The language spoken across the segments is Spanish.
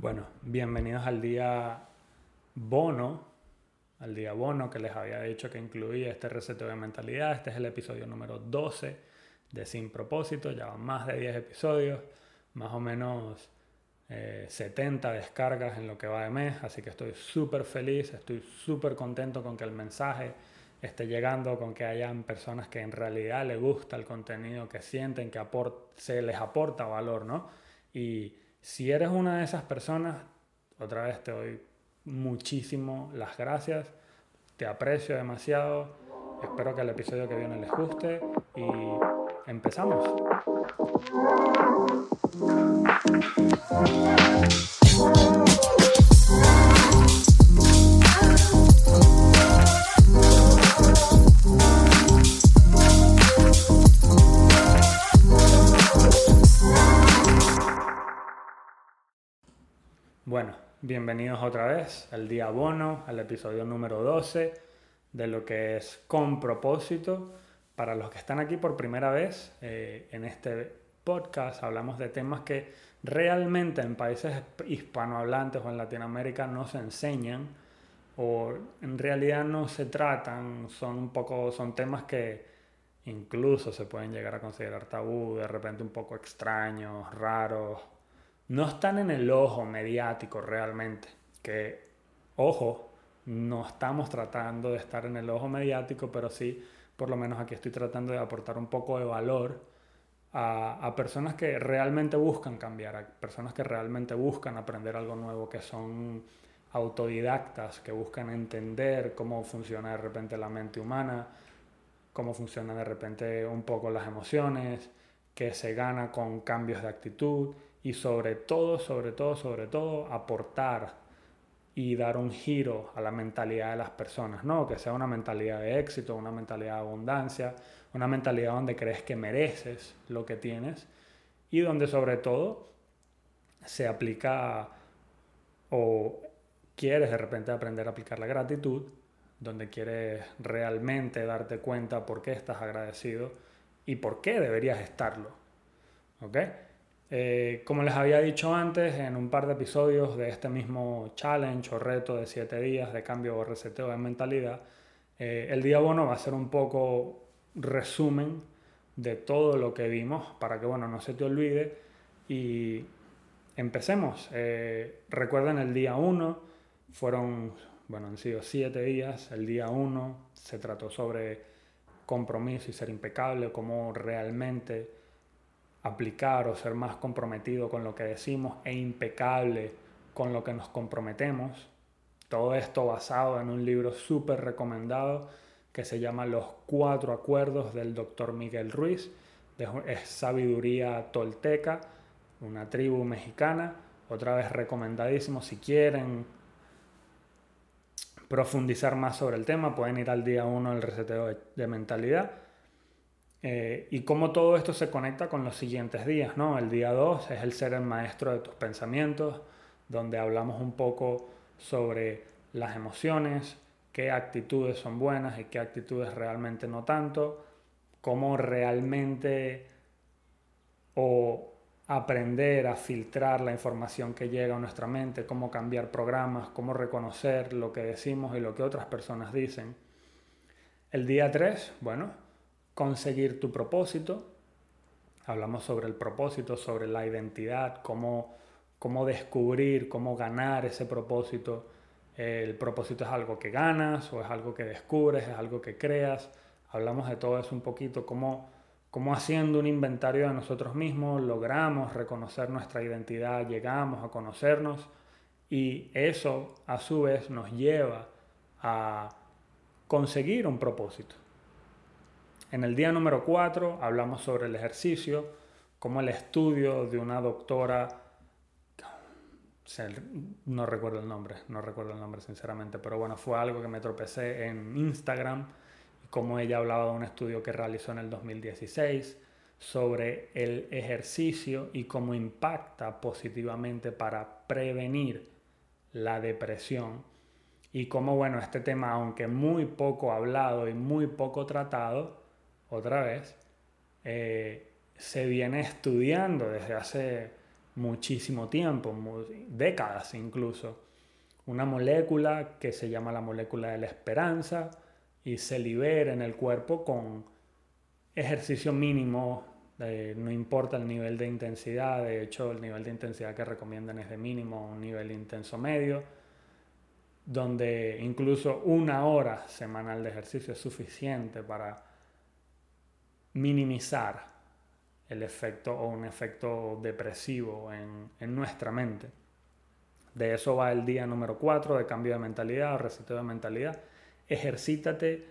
Bueno, bienvenidos al día bono, al día bono que les había dicho que incluía este reseteo de mentalidad. Este es el episodio número 12 de Sin Propósito, ya van más de 10 episodios, más o menos 70 eh, descargas en lo que va de mes, así que estoy súper feliz, estoy súper contento con que el mensaje esté llegando, con que hayan personas que en realidad les gusta el contenido, que sienten que se les aporta valor, ¿no? Y si eres una de esas personas, otra vez te doy muchísimo las gracias, te aprecio demasiado, espero que el episodio que viene les guste y empezamos. Bueno, bienvenidos otra vez al día bono, al episodio número 12 de lo que es con propósito. Para los que están aquí por primera vez eh, en este podcast, hablamos de temas que realmente en países hispanohablantes o en Latinoamérica no se enseñan o en realidad no se tratan, son un poco, son temas que incluso se pueden llegar a considerar tabú, de repente un poco extraños, raros, no están en el ojo mediático realmente, que, ojo, no estamos tratando de estar en el ojo mediático, pero sí, por lo menos aquí estoy tratando de aportar un poco de valor a, personas que realmente buscan cambiar, a personas que realmente buscan aprender algo nuevo, que son autodidactas, que buscan entender cómo funciona de repente la mente humana, cómo funciona de repente un poco las emociones, que se gana con cambios de actitud y sobre todo, sobre todo, sobre todo, aportar y dar un giro a la mentalidad de las personas, ¿no? Que sea una mentalidad de éxito, una mentalidad de abundancia, una mentalidad donde crees que mereces lo que tienes y donde sobre todo se aplica o quieres de repente aprender a aplicar la gratitud, donde quieres realmente darte cuenta por qué estás agradecido y por qué deberías estarlo. ¿Ok? Eh, como les había dicho antes, en un par de episodios de este mismo challenge o reto de 7 días de cambio o reseteo de mentalidad, eh, el día bono va a ser un poco resumen de todo lo que vimos para que bueno, no se te olvide y empecemos. Eh, recuerden el día 1, fueron, bueno, han sido 7 días, el día 1 se trató sobre compromiso y ser impecable, cómo realmente aplicar o ser más comprometido con lo que decimos e impecable con lo que nos comprometemos. Todo esto basado en un libro súper recomendado que se llama Los Cuatro Acuerdos del doctor Miguel Ruiz. Es sabiduría tolteca, una tribu mexicana. Otra vez recomendadísimo. Si quieren profundizar más sobre el tema, pueden ir al día 1 del reseteo de mentalidad eh, y cómo todo esto se conecta con los siguientes días, ¿no? El día 2 es el ser el maestro de tus pensamientos, donde hablamos un poco sobre las emociones, qué actitudes son buenas y qué actitudes realmente no tanto, cómo realmente o aprender a filtrar la información que llega a nuestra mente, cómo cambiar programas, cómo reconocer lo que decimos y lo que otras personas dicen. El día 3, bueno, conseguir tu propósito. Hablamos sobre el propósito, sobre la identidad, cómo, cómo descubrir, cómo ganar ese propósito. El propósito es algo que ganas o es algo que descubres, es algo que creas. Hablamos de todo eso un poquito, cómo, cómo haciendo un inventario de nosotros mismos logramos reconocer nuestra identidad, llegamos a conocernos y eso a su vez nos lleva a conseguir un propósito. En el día número 4 hablamos sobre el ejercicio, como el estudio de una doctora, no recuerdo el nombre, no recuerdo el nombre sinceramente, pero bueno, fue algo que me tropecé en Instagram, como ella hablaba de un estudio que realizó en el 2016 sobre el ejercicio y cómo impacta positivamente para prevenir la depresión y cómo, bueno, este tema, aunque muy poco hablado y muy poco tratado, otra vez, eh, se viene estudiando desde hace muchísimo tiempo, décadas incluso. Una molécula que se llama la molécula de la esperanza y se libera en el cuerpo con ejercicio mínimo, no importa el nivel de intensidad, de hecho el nivel de intensidad que recomiendan es de mínimo, un nivel intenso medio, donde incluso una hora semanal de ejercicio es suficiente para minimizar el efecto o un efecto depresivo en, en nuestra mente. De eso va el día número 4 de cambio de mentalidad o reseteo de mentalidad. Ejercítate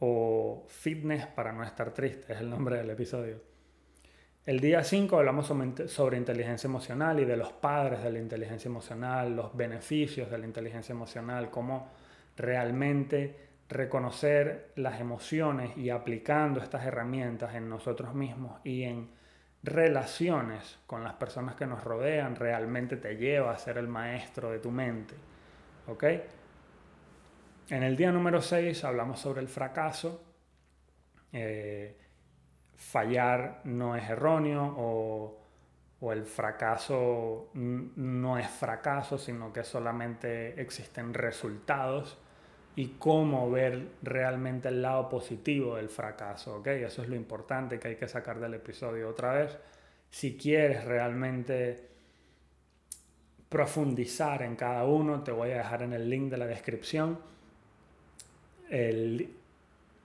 o Fitness para no estar triste, es el nombre del episodio. El día 5 hablamos sobre inteligencia emocional y de los padres de la inteligencia emocional, los beneficios de la inteligencia emocional, cómo realmente reconocer las emociones y aplicando estas herramientas en nosotros mismos y en relaciones con las personas que nos rodean realmente te lleva a ser el maestro de tu mente. ¿Ok? En el día número 6 hablamos sobre el fracaso. Eh, fallar no es erróneo o, o, el fracaso no es fracaso, sino que solamente existen resultados y cómo ver realmente el lado positivo del fracaso. ¿okay? Eso es lo importante que hay que sacar del episodio otra vez. Si quieres realmente profundizar en cada uno, te voy a dejar en el link de la descripción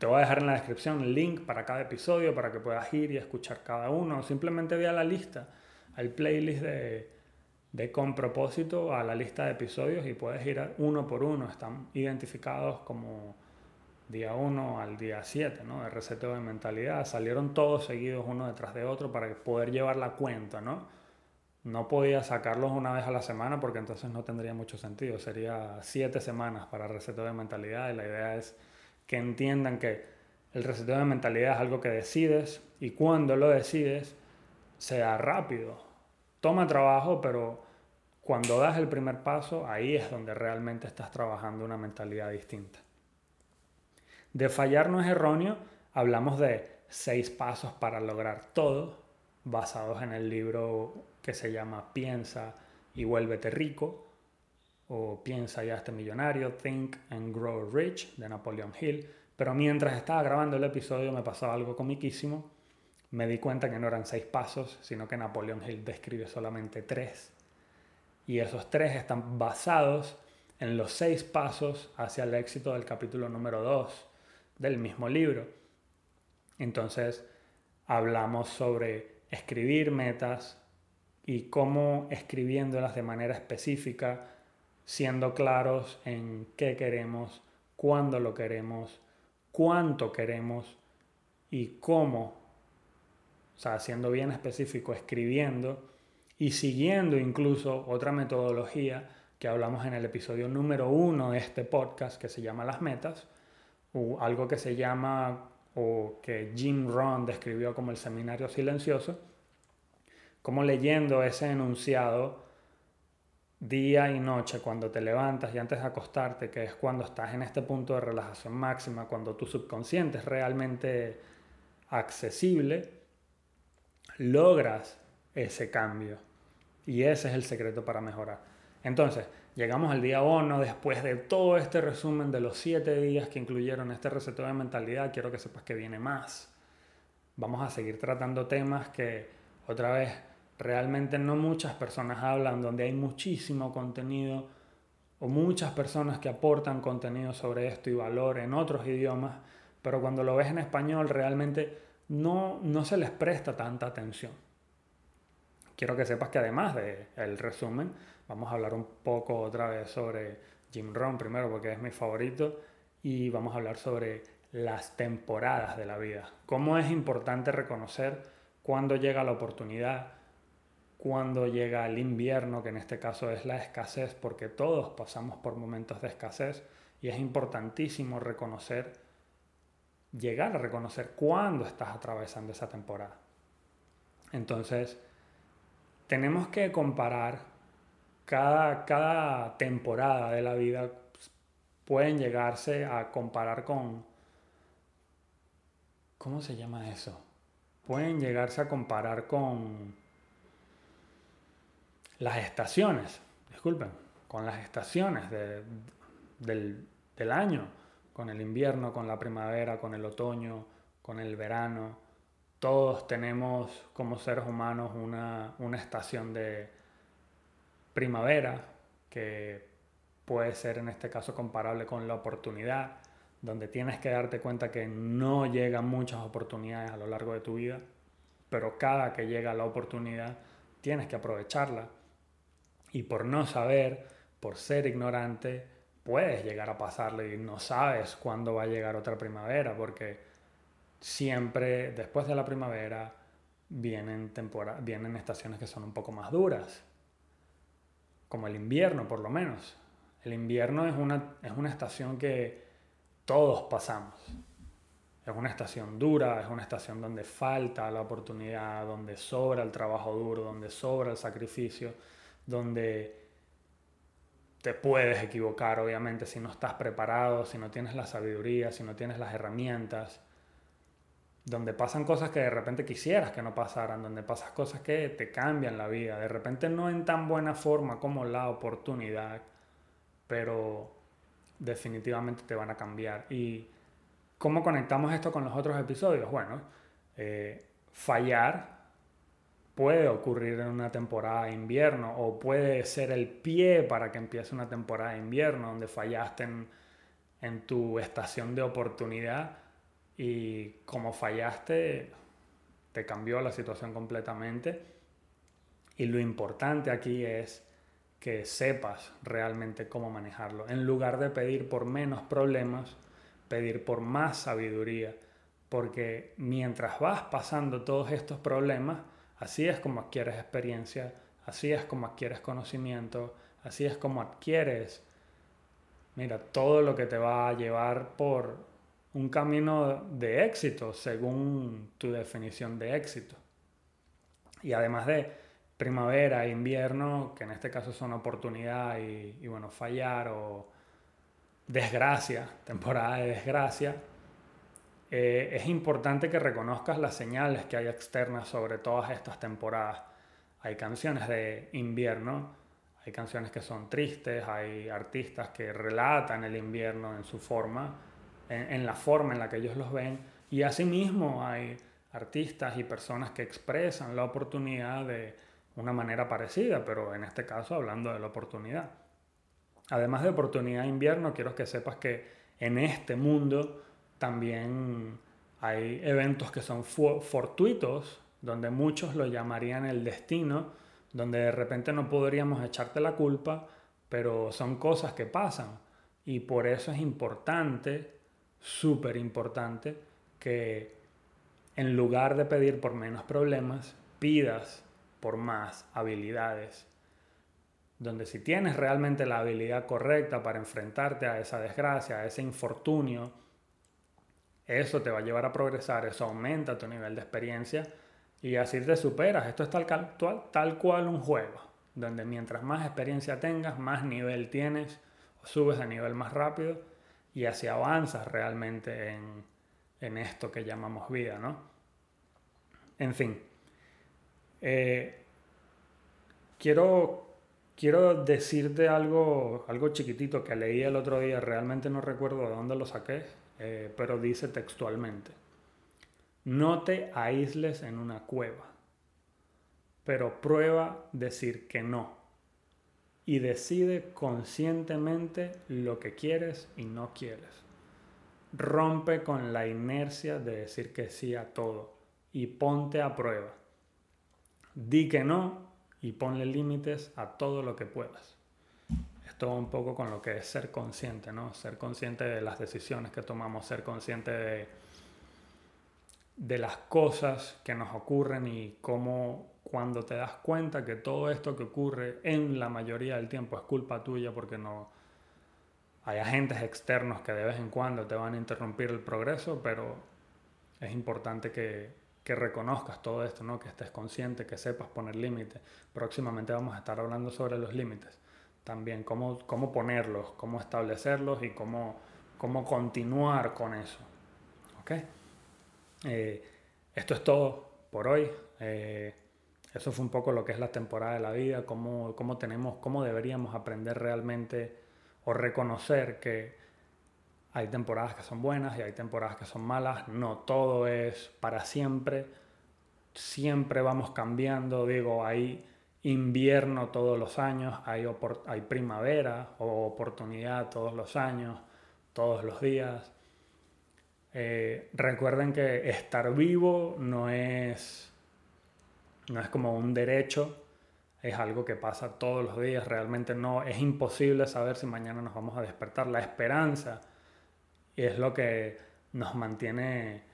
te voy a dejar en la descripción el link para cada episodio para que puedas ir y escuchar cada uno. Simplemente ve a la lista, al playlist de, de Con Propósito, a la lista de episodios y puedes ir uno por uno. Están identificados como día 1 al día 7, ¿no? De reseteo de mentalidad. Salieron todos seguidos uno detrás de otro para poder llevar la cuenta, ¿no? No podía sacarlos una vez a la semana porque entonces no tendría mucho sentido. Sería siete semanas para reseteo de mentalidad y la idea es que entiendan que el reseteo de mentalidad es algo que decides y cuando lo decides sea rápido. Toma trabajo, pero cuando das el primer paso, ahí es donde realmente estás trabajando una mentalidad distinta. De fallar no es erróneo, hablamos de seis pasos para lograr todo, basados en el libro que se llama Piensa y vuélvete rico o Piensa y hazte millonario, Think and Grow Rich de Napoleon Hill. Pero mientras estaba grabando el episodio me pasó algo comiquísimo. Me di cuenta que no eran seis pasos, sino que Napoleon Hill describe solamente tres. Y esos tres están basados en los seis pasos hacia el éxito del capítulo número dos del mismo libro. Entonces, hablamos sobre escribir metas, y cómo escribiéndolas de manera específica, siendo claros en qué queremos, cuándo lo queremos, cuánto queremos y cómo, o sea, siendo bien específico, escribiendo y siguiendo incluso otra metodología que hablamos en el episodio número uno de este podcast que se llama Las Metas, o algo que se llama o que Jim Rohn describió como el seminario silencioso, como leyendo ese enunciado día y noche, cuando te levantas y antes de acostarte, que es cuando estás en este punto de relajación máxima, cuando tu subconsciente es realmente accesible, logras ese cambio. Y ese es el secreto para mejorar. Entonces, llegamos al día 1, después de todo este resumen de los 7 días que incluyeron este receteo de mentalidad, quiero que sepas que viene más. Vamos a seguir tratando temas que, otra vez, realmente no muchas personas hablan, donde hay muchísimo contenido o muchas personas que aportan contenido sobre esto y valor en otros idiomas, pero cuando lo ves en español realmente no, no se les presta tanta atención. Quiero que sepas que además del resumen, vamos a hablar un poco otra vez sobre Jim Rohn primero porque es mi favorito y vamos a hablar sobre las temporadas de la vida. Cómo es importante reconocer cuándo llega la oportunidad, cuando llega el invierno, que en este caso es la escasez, porque todos pasamos por momentos de escasez y es importantísimo reconocer, llegar a reconocer cuándo estás atravesando esa temporada. Entonces, tenemos que comparar cada, cada temporada de la vida, pueden llegarse a comparar con, ¿cómo se llama eso? Pueden llegarse a comparar con las estaciones, disculpen, con las estaciones del, del año, con el invierno, con la primavera, con el otoño, con el verano. Todos tenemos como seres humanos una, una estación de primavera que puede ser en este caso comparable con la oportunidad, donde tienes que darte cuenta que no llegan muchas oportunidades a lo largo de tu vida, pero cada que llega la oportunidad tienes que aprovecharla. Y por no saber, por ser ignorante, puedes llegar a pasarle y no sabes cuándo va a llegar otra primavera, porque siempre después de la primavera vienen, vienen estaciones que son un poco más duras, como el invierno por lo menos. El invierno es una, es una estación que todos pasamos. Es una estación dura, es una estación donde falta la oportunidad, donde sobra el trabajo duro, donde sobra el sacrificio, donde te puedes equivocar, obviamente, si no estás preparado, si no tienes la sabiduría, si no tienes las herramientas, donde pasan cosas que de repente quisieras que no pasaran, donde pasan cosas que te cambian la vida, de repente no en tan buena forma como la oportunidad, pero definitivamente te van a cambiar. ¿Y cómo conectamos esto con los otros episodios? Bueno, eh, fallar puede ocurrir en una temporada de invierno o puede ser el pie para que empiece una temporada de invierno donde fallaste en, en tu estación de oportunidad y como fallaste te cambió la situación completamente y lo importante aquí es que sepas realmente cómo manejarlo. En lugar de pedir por menos problemas, pedir por más sabiduría. Porque mientras vas pasando todos estos problemas, así es como adquieres experiencia, así es como adquieres conocimiento, así es como adquieres, mira, todo lo que te va a llevar por un camino de éxito según tu definición de éxito. Y además de primavera, invierno, que en este caso son oportunidad y, bueno, fallar o desgracia, temporada de desgracia, eh, es importante que reconozcas las señales que hay externas sobre todas estas temporadas. Hay canciones de invierno, hay canciones que son tristes, hay artistas que relatan el invierno en su forma, en, en la forma en la que ellos los ven, y asimismo hay artistas y personas que expresan la oportunidad de, una manera parecida, pero en este caso hablando de la oportunidad. Además de oportunidad invierno, quiero que sepas que en este mundo también hay eventos que son fortuitos, donde muchos lo llamarían el destino, donde de repente no podríamos echarte la culpa, pero son cosas que pasan. Y por eso es importante, súper importante, que en lugar de pedir por menos problemas, pidas por más habilidades. Donde si tienes realmente la habilidad correcta para enfrentarte a esa desgracia, a ese infortunio, eso te va a llevar a progresar, eso aumenta tu nivel de experiencia y así te superas. Esto es tal, tal, tal cual un juego, donde mientras más experiencia tengas, más nivel tienes, subes a nivel más rápido y así avanzas realmente en, en esto que llamamos vida, ¿no? En fin, eh, quiero, quiero decirte algo, algo chiquitito que leí el otro día, realmente no recuerdo de dónde lo saqué, eh, pero dice textualmente, no te aísles en una cueva, pero prueba decir que no y decide conscientemente lo que quieres y no quieres. Rompe con la inercia de decir que sí a todo y ponte a prueba. Di que no y ponle límites a todo lo que puedas. Esto un poco con lo que es ser consciente, ¿no? Ser consciente de las decisiones que tomamos, ser consciente de, de las cosas que nos ocurren y cómo cuando te das cuenta que todo esto que ocurre en la mayoría del tiempo es culpa tuya porque no hay agentes externos que de vez en cuando te van a interrumpir el progreso, pero es importante que que reconozcas todo esto, ¿no? que estés consciente, que sepas poner límites. Próximamente vamos a estar hablando sobre los límites. También cómo, cómo ponerlos, cómo establecerlos y cómo, cómo continuar con eso. ¿Okay? Eh, esto es todo por hoy. Eh, eso fue un poco lo que es la temporada de la vida, cómo, cómo tenemos, cómo deberíamos aprender realmente o reconocer que hay temporadas que son buenas y hay temporadas que son malas, no todo es para siempre, siempre vamos cambiando, digo, hay invierno todos los años, hay, hay primavera o oportunidad todos los años, todos los días. Eh, recuerden que estar vivo no es, no es como un derecho, es algo que pasa todos los días, realmente no, es imposible saber si mañana nos vamos a despertar. La esperanza es lo que nos mantiene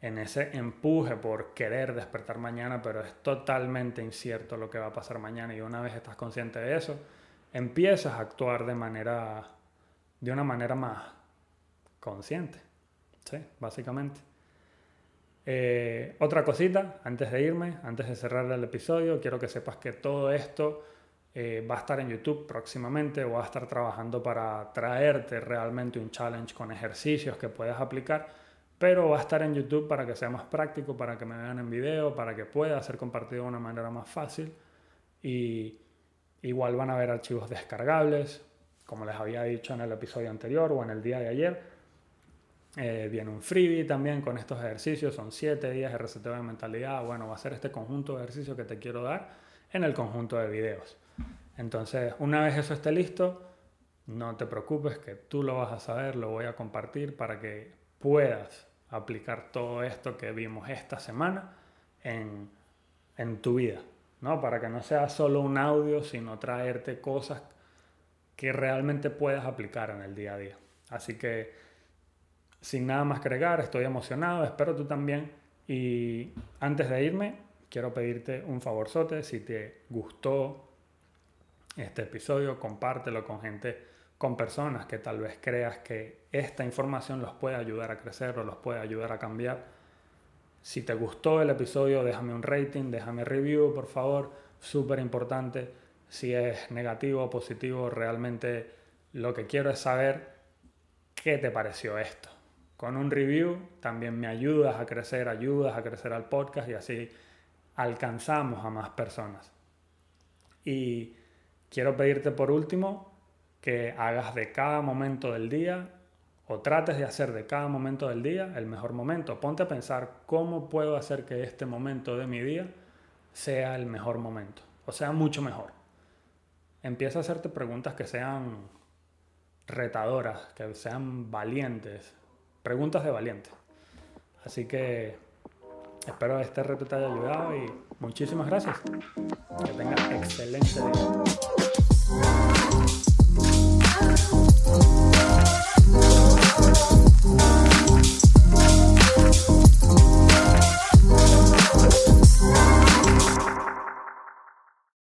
en ese empuje por querer despertar mañana, pero es totalmente incierto lo que va a pasar mañana y una vez estás consciente de eso, empiezas a actuar de manera de una manera más consciente. Sí, básicamente. Eh, otra cosita, antes de irme, antes de cerrar el episodio, quiero que sepas que todo esto eh, va a estar en YouTube próximamente. Voy a estar trabajando para traerte realmente un challenge con ejercicios que puedas aplicar, pero va a estar en YouTube para que sea más práctico, para que me vean en video, para que pueda ser compartido de una manera más fácil. Y igual van a ver archivos descargables, como les había dicho en el episodio anterior o en el día de ayer eh, viene un freebie también con estos ejercicios, son 7 días de reseteo de mentalidad. Bueno, va a ser este conjunto de ejercicios que te quiero dar en el conjunto de videos. Entonces, una vez eso esté listo, no te preocupes que tú lo vas a saber, lo voy a compartir para que puedas aplicar todo esto que vimos esta semana en, en tu vida, ¿no? Para que no sea solo un audio, sino traerte cosas que realmente puedas aplicar en el día a día. Así que sin nada más que estoy emocionado, espero tú también. Y antes de irme, quiero pedirte un favorzote. Si te gustó este episodio, compártelo con gente, con personas que tal vez creas que esta información los puede ayudar a crecer o los puede ayudar a cambiar. Si te gustó el episodio, déjame un rating, déjame review, por favor. Súper importante. Si es negativo o positivo, realmente lo que quiero es saber qué te pareció esto con un review también me ayudas a crecer, ayudas a crecer al podcast y así alcanzamos a más personas. Y quiero pedirte por último que hagas de cada momento del día o trates de hacer de cada momento del día el mejor momento. Ponte a pensar cómo puedo hacer que este momento de mi día sea el mejor momento, o sea, mucho mejor. Empieza a hacerte preguntas que sean retadoras, que sean valientes, preguntas de valiente. Así que espero este reto te haya ayudado y muchísimas gracias. Que tengas excelente día.